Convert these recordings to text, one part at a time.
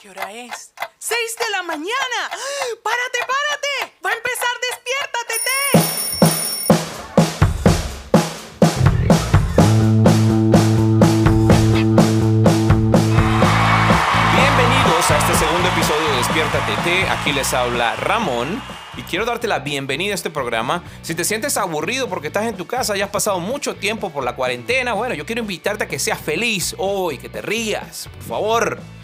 ¿Qué hora es? ¡Seis de la mañana! ¡Párate, párate! ¡Va a empezar Bienvenidos a este segundo episodio de Despierta TT. Aquí les habla Ramón. Y quiero darte la bienvenida a este programa. Si te sientes aburrido porque estás en tu casa y has pasado mucho tiempo por la cuarentena, bueno, yo quiero invitarte a que seas feliz hoy, que te rías, por favor.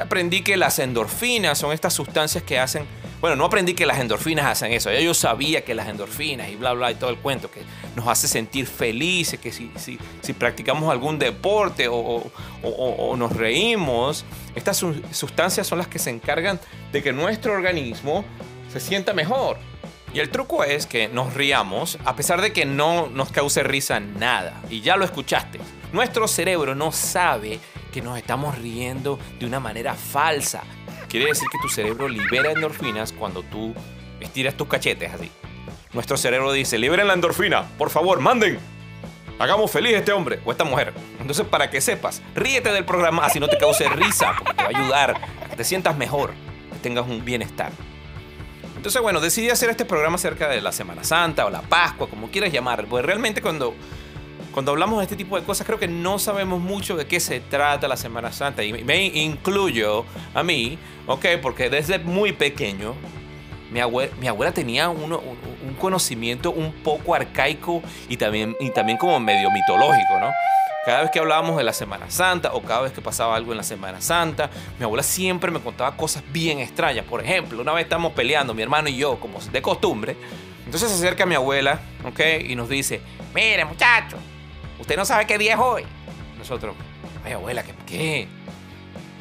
Aprendí que las endorfinas son estas sustancias que hacen... Bueno, no aprendí que las endorfinas hacen eso. Ya yo sabía que las endorfinas y bla, bla, y todo el cuento, que nos hace sentir felices, que si, si, si practicamos algún deporte o, o- o- o nos reímos, estas su- sustancias son las que se encargan de que nuestro organismo se sienta mejor. Y el truco es que nos riamos a pesar de que no nos cause risa nada. Y ya lo escuchaste. Nuestro cerebro no sabe que nos estamos riendo de una manera falsa. Quiere decir que tu cerebro libera endorfinas cuando tú estiras tus cachetes así. Nuestro cerebro dice, liberen la endorfina, por favor, manden. Hagamos feliz a este hombre o a esta mujer. Entonces, para que sepas, ríete del programa así no te cause risa, porque te va a ayudar a que te sientas mejor, que tengas un bienestar. Entonces, bueno, decidí hacer este programa acerca de la Semana Santa o la Pascua, como quieras llamar. Pues realmente cuando, cuando hablamos de este tipo de cosas, creo que no sabemos mucho de qué se trata la Semana Santa. Y me incluyo a mí, ¿ok? Porque desde muy pequeño, mi abuela, mi abuela tenía uno- un, conocimiento un poco arcaico y también, y también como medio mitológico, ¿no? Cada vez que hablábamos de la Semana Santa o cada vez que pasaba algo en la Semana Santa, mi abuela siempre me contaba cosas bien extrañas. Por ejemplo, una vez estamos peleando, mi hermano y yo, como de costumbre. Entonces se acerca mi abuela, ¿ok? Y nos dice, mire muchacho, usted no sabe qué día es hoy. Nosotros, ay abuela, ¿qué? ¿Qué,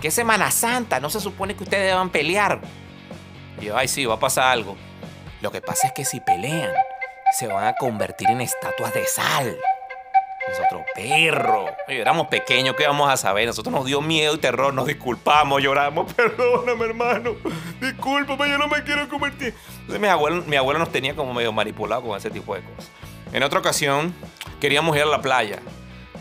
¿Qué Semana Santa? No se supone que ustedes deban pelear. Y yo, ay, sí, va a pasar algo. Lo que pasa es que si pelean, se van a convertir en estatuas de sal. Nosotros, perro. Oye, éramos pequeños, ¿qué vamos a saber? Nosotros nos dio miedo y terror, nos disculpamos, lloramos. Perdóname, hermano. Discúlpame, yo no me quiero convertir. Entonces, mi abuelo, mi abuelo nos tenía como medio manipulado con ese tipo de cosas. En otra ocasión, queríamos ir a la playa.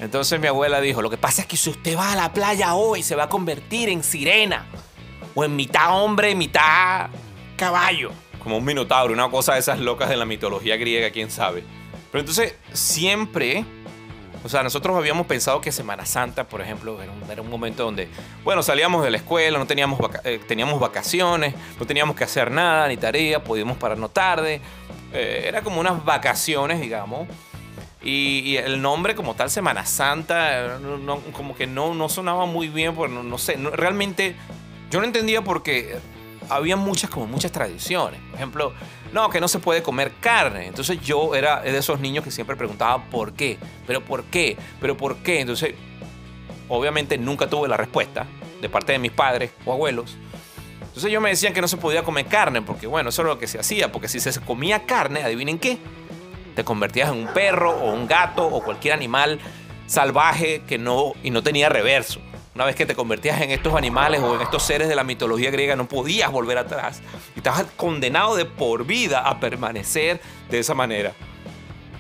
Entonces mi abuela dijo, lo que pasa es que si usted va a la playa hoy, se va a convertir en sirena. O en mitad hombre, mitad caballo. Como un minotauro, una cosa de esas locas de la mitología griega, quién sabe. Pero entonces siempre, o sea, nosotros habíamos pensado que Semana Santa, por ejemplo, era un, momento donde, bueno, salíamos de la escuela, no teníamos, vaca- eh, teníamos vacaciones, no teníamos que hacer nada, ni tarea, podíamos pararnos tarde. Eh, era como unas vacaciones, digamos. Y, el nombre como tal, Semana Santa, como que no, no sonaba muy bien, porque no, sé, realmente yo no entendía porque había muchas, como muchas tradiciones. Por ejemplo, no, que no se puede comer carne. Entonces yo era de esos niños que siempre preguntaba por qué, pero por qué, pero por qué. Entonces, obviamente nunca tuve la respuesta de parte de mis padres o abuelos. Entonces ellos me decían que no se podía comer carne, porque bueno, eso era lo que se hacía, porque si se comía carne, adivinen qué, te convertías en un perro o un gato o cualquier animal salvaje que no y no tenía reverso. Una vez que te convertías en estos animales o en estos seres de la mitología griega, no podías volver atrás. Y estabas condenado de por vida a permanecer de esa manera.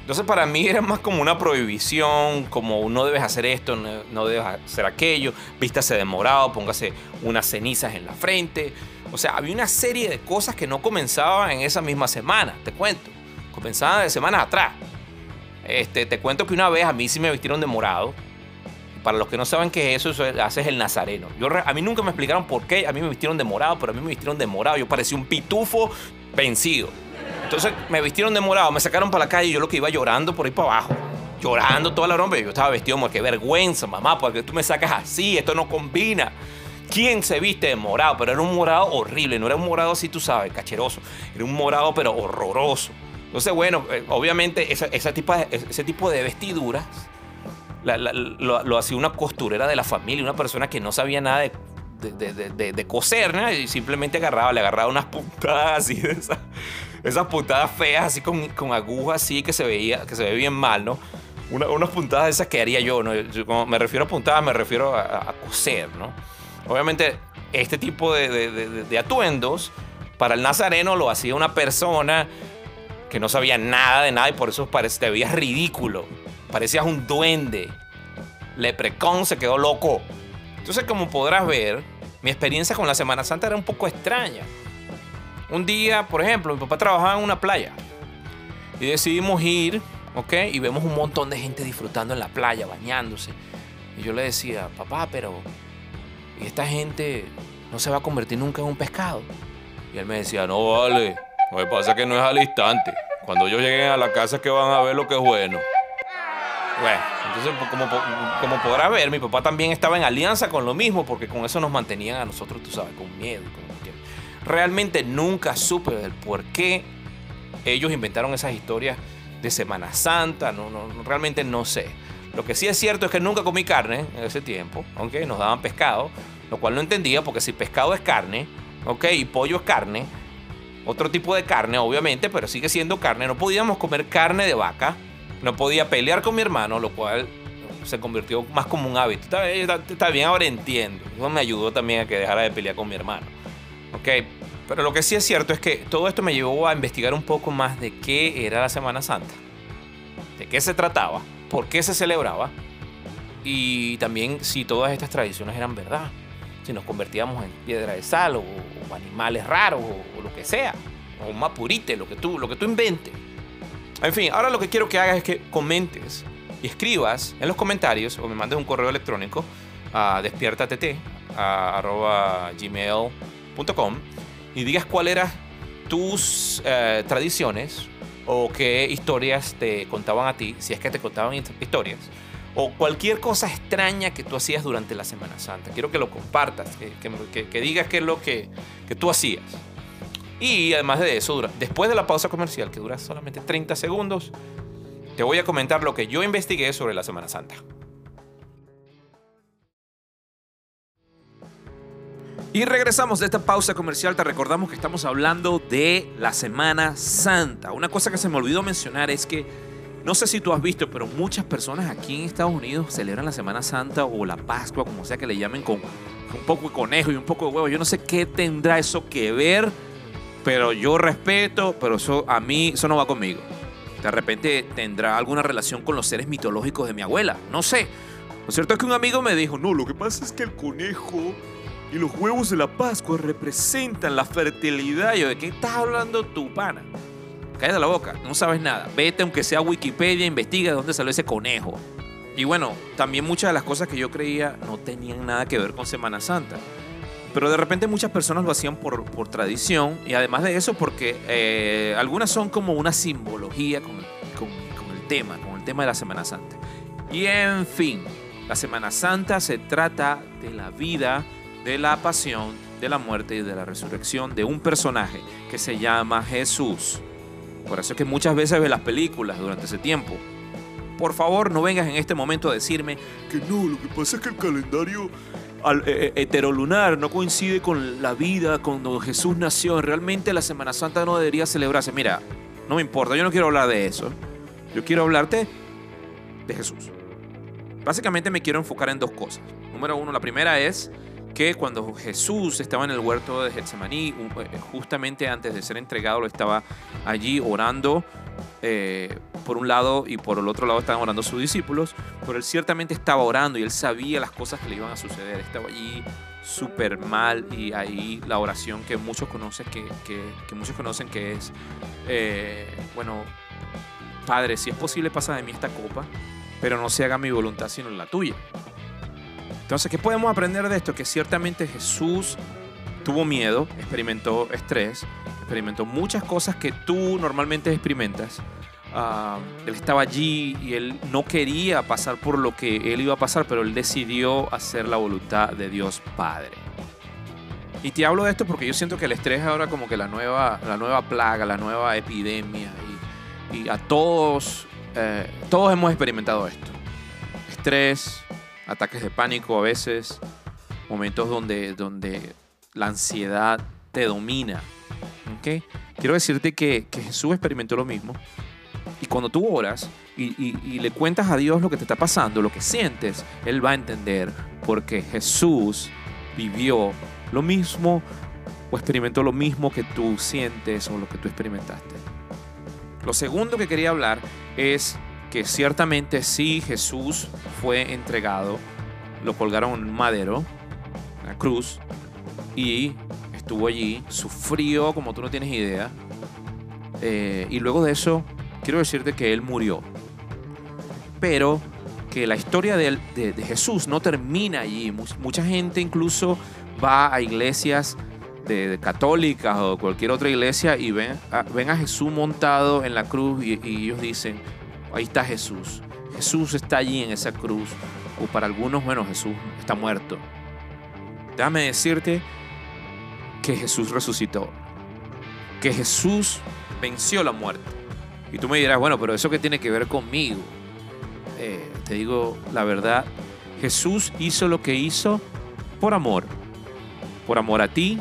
Entonces para mí era más como una prohibición, como no debes hacer esto, no, debes hacer aquello, vístase de morado, póngase unas cenizas en la frente. O sea, había una serie de cosas que no comenzaban en esa misma semana, te cuento. Comenzaban de semanas atrás. Este, te cuento que una vez a mí sí me vistieron de morado. Para los que no saben qué es eso, eso haces el nazareno. Yo, a mí nunca me explicaron por qué a mí me vistieron de morado, pero a mí me vistieron de morado. Yo parecía un pitufo vencido. Entonces me vistieron de morado, me sacaron para la calle y yo lo que iba llorando por ahí para abajo. Llorando toda la rompe. Yo estaba vestido como que vergüenza, mamá, porque tú me sacas así, esto no combina. ¿Quién se viste de morado? Pero era un morado horrible, no era un morado así, tú sabes, cacheroso. Era un morado, pero horroroso. Entonces, bueno, eh, obviamente ese tipo de vestiduras lo, hacía una costurera de la familia, una persona que no sabía nada de, coser, ¿no? Y simplemente agarraba, le agarraba unas puntadas así de esas, puntadas feas, así con, con agujas así que se veía, que se ve bien mal, ¿no? Una- unas puntadas de esas que haría yo, ¿no? Yo, como me refiero a puntadas, me refiero a, coser, ¿no? Obviamente, este tipo de atuendos para el nazareno lo hacía una persona que no sabía nada de nada y por eso parece, te veías ridículo. Parecías un duende. Leprecón se quedó loco. Entonces, como podrás ver, mi experiencia con la Semana Santa era un poco extraña. Un día, por ejemplo, mi papá trabajaba en una playa y decidimos ir, ¿ok? Y vemos un montón de gente disfrutando en la playa, bañándose. Y yo le decía, papá, pero ¿y esta gente no se va a convertir nunca en un pescado? Y él me decía, no vale, lo que pasa es que no es al instante. Cuando ellos lleguen a la casa es que van a ver lo que es bueno. Bueno, entonces pues, como, como podrás ver, mi papá también estaba en alianza con lo mismo, porque con eso nos mantenían a nosotros, tú sabes, con miedo. Realmente nunca supe del por qué ellos inventaron esas historias de Semana Santa, no, no, realmente no sé. Lo que sí es cierto es que nunca comí carne en ese tiempo, aunque nos daban pescado, lo cual no entendía porque si pescado es carne, ok, y pollo es carne, otro tipo de carne obviamente, pero sigue siendo carne, no podíamos comer carne de vaca, no podía pelear con mi hermano, lo cual se convirtió más como un hábito. Está, bien, ahora entiendo. Eso me ayudó también a que dejara de pelear con mi hermano. Ok, pero lo que sí es cierto es que todo esto me llevó a investigar un poco más de qué era la Semana Santa, de qué se trataba, por qué se celebraba y también si todas estas tradiciones eran verdad, si nos convertíamos en piedra de sal o, animales raros o, lo que sea, o mapurite, lo que tú, lo que tú inventes. En fin, ahora lo que quiero que hagas es que comentes y escribas en los comentarios o me mandes un correo electrónico a gmail.com y digas cuáles eran tus eh, tradiciones o qué historias te contaban a ti, si es que te contaban historias, o cualquier cosa extraña que tú hacías durante la Semana Santa. Quiero que lo compartas, que, digas qué es lo que, que tú hacías. Y además de eso, después de la pausa comercial, que dura solamente 30 segundos, te voy a comentar lo que yo investigué sobre la Semana Santa. Y regresamos de esta pausa comercial. Te recordamos que estamos hablando de la Semana Santa. Una cosa que se me olvidó mencionar es que, no sé si tú has visto, pero muchas personas aquí en Estados Unidos celebran la Semana Santa o la Pascua, como sea que le llamen, con un poco de conejo y un poco de huevo. Yo no sé qué tendrá eso que ver pero yo respeto, pero eso a mí eso no va conmigo. De repente tendrá alguna relación con los seres mitológicos de mi abuela, no sé. Lo cierto es que un amigo me dijo, no, lo que pasa es que el conejo y los huevos de la Pascua representan la fertilidad. yo, ¿de qué estás hablando tu pana? Cállate la boca, no sabes nada. Vete aunque sea Wikipedia, investiga de dónde salió ese conejo. Y bueno, también muchas de las cosas que yo creía no tenían nada que ver con Semana Santa. Pero de repente muchas personas lo hacían por, por tradición y además de eso porque eh, algunas son como una simbología con, con, con el tema, con el tema de la Semana Santa. Y en fin, la Semana Santa se trata de la vida, de la pasión, de la muerte y de la resurrección de un personaje que se llama Jesús. Por eso es que muchas veces ves las películas durante ese tiempo. Por favor, no vengas en este momento a decirme que no, lo que pasa es que el calendario al, eh, eh, heterolunar, no coincide con la vida, cuando Jesús nació. Realmente la Semana Santa no debería celebrarse. Mira, no me importa, yo no quiero hablar de eso. Yo quiero hablarte de Jesús. Básicamente me quiero enfocar en dos cosas. Número uno, la primera es que cuando Jesús estaba en el huerto de Getsemaní, eh, justamente antes de ser entregado, lo estaba allí orando eh, por un lado y por el otro lado estaban orando sus discípulos, pero él ciertamente estaba orando y él sabía las cosas que le iban a suceder. Estaba allí súper mal y ahí la oración que muchos conocen que, muchos conocen que es, eh, bueno, Padre, si es posible pasa de mí esta copa, pero no se haga mi voluntad sino la tuya. Entonces, ¿qué podemos aprender de esto? Que ciertamente Jesús tuvo miedo, experimentó estrés, experimentó muchas cosas que tú normalmente experimentas. Ah, él estaba allí y él no quería pasar por lo que él iba a pasar, pero él decidió hacer la voluntad de Dios Padre. Y te hablo de esto porque yo siento que el estrés es ahora como que la nueva, la nueva plaga, la nueva epidemia. Y, a todos, eh, todos hemos experimentado esto. Estrés, ataques de pánico a veces, momentos donde, donde la ansiedad te domina. ¿okay? Quiero decirte que, Jesús experimentó lo mismo. Y cuando tú oras y, le cuentas a Dios lo que te está pasando, lo que sientes, Él va a entender porque Jesús vivió lo mismo o experimentó lo mismo que tú sientes o lo que tú experimentaste. Lo segundo que quería hablar es que ciertamente sí Jesús fue entregado, lo colgaron en un madero, la cruz, y estuvo allí, sufrió como tú no tienes idea. Eh, y luego de eso, quiero decirte que él murió. Pero que la historia de, Jesús no termina allí. Mu- Mucha gente incluso va a iglesias de, católicas o cualquier otra iglesia y ven a, ven a Jesús montado en la cruz y ellos dicen, ahí está Jesús. Jesús está allí en esa cruz. O para algunos, bueno, Jesús está muerto. Déjame decirte que Jesús resucitó. Que Jesús venció la muerte. Y tú me dirás, bueno, pero eso que tiene que ver conmigo. Eh, te digo la verdad, Jesús hizo lo que hizo por amor. Por amor a ti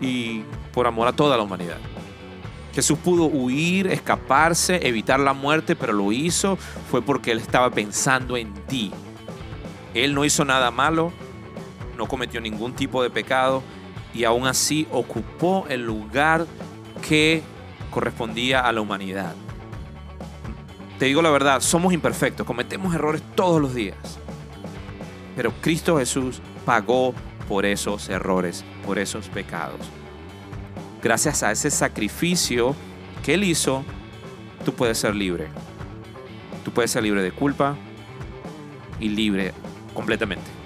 y por amor a toda la humanidad. Jesús pudo huir, escaparse, evitar la muerte, pero lo hizo fue porque Él estaba pensando en ti. Él no hizo nada malo, no cometió ningún tipo de pecado y aún así ocupó el lugar que correspondía a la humanidad. Te digo la verdad, somos imperfectos, cometemos errores todos los días. Pero Cristo Jesús pagó por esos errores, por esos pecados. Gracias a ese sacrificio que Él hizo, tú puedes ser libre. Tú puedes ser libre de culpa y libre completamente.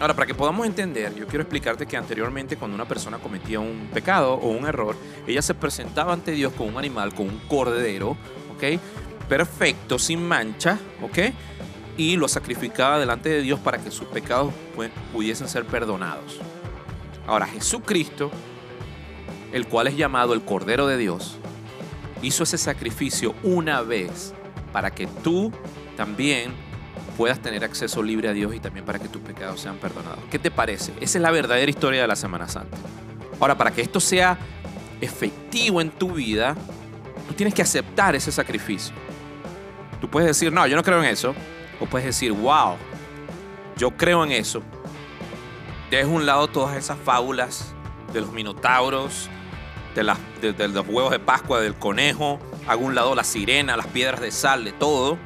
Ahora, para que podamos entender, yo quiero explicarte que anteriormente cuando una persona cometía un pecado o un error, ella se presentaba ante Dios con un animal, con un cordero, ¿ok? Perfecto, sin mancha, ¿ok? Y lo sacrificaba delante de Dios para que sus pecados pudiesen ser perdonados. Ahora, Jesucristo, el cual es llamado el Cordero de Dios, hizo ese sacrificio una vez para que tú también puedas tener acceso libre a Dios y también para que tus pecados sean perdonados. ¿Qué te parece? Esa es la verdadera historia de la Semana Santa. Ahora, para que esto sea efectivo en tu vida, tú tienes que aceptar ese sacrificio. Tú puedes decir, no, yo no creo en eso. O puedes decir, wow, yo creo en eso. Deja a un lado todas esas fábulas de los minotauros, de, los huevos de Pascua, del conejo. Hago a un lado la sirena, las piedras de sal, de todo.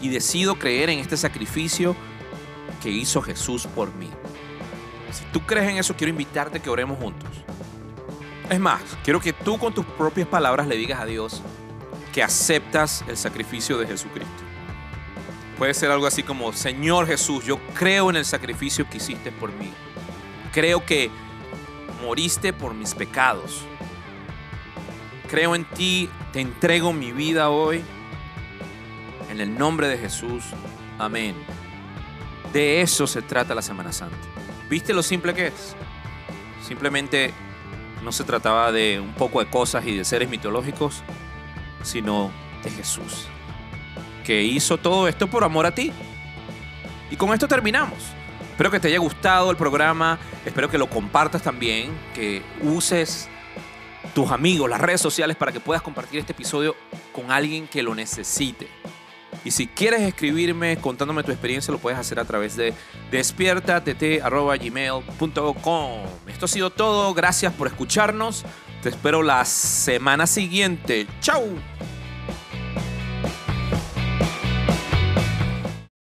Y decido creer en este sacrificio que hizo Jesús por mí. Si tú crees en eso, quiero invitarte a que oremos juntos. Es más, quiero que tú con tus propias palabras le digas a Dios que aceptas el sacrificio de Jesucristo. Puede ser algo así como, Señor Jesús, yo creo en el sacrificio que hiciste por mí. Creo que moriste por mis pecados. Creo en ti, te entrego mi vida hoy. En el nombre de Jesús. Amén. De eso se trata la Semana Santa. ¿Viste lo simple que es? Simplemente no se trataba de un poco de cosas y de seres mitológicos, sino de Jesús, que hizo todo esto por amor a ti. Y con esto terminamos. Espero que te haya gustado el programa, espero que lo compartas también, que uses tus amigos, las redes sociales para que puedas compartir este episodio con alguien que lo necesite. Y si quieres escribirme contándome tu experiencia, lo puedes hacer a través de despiertatt.gmail.com. Esto ha sido todo. Gracias por escucharnos. Te espero la semana siguiente. ¡Chao!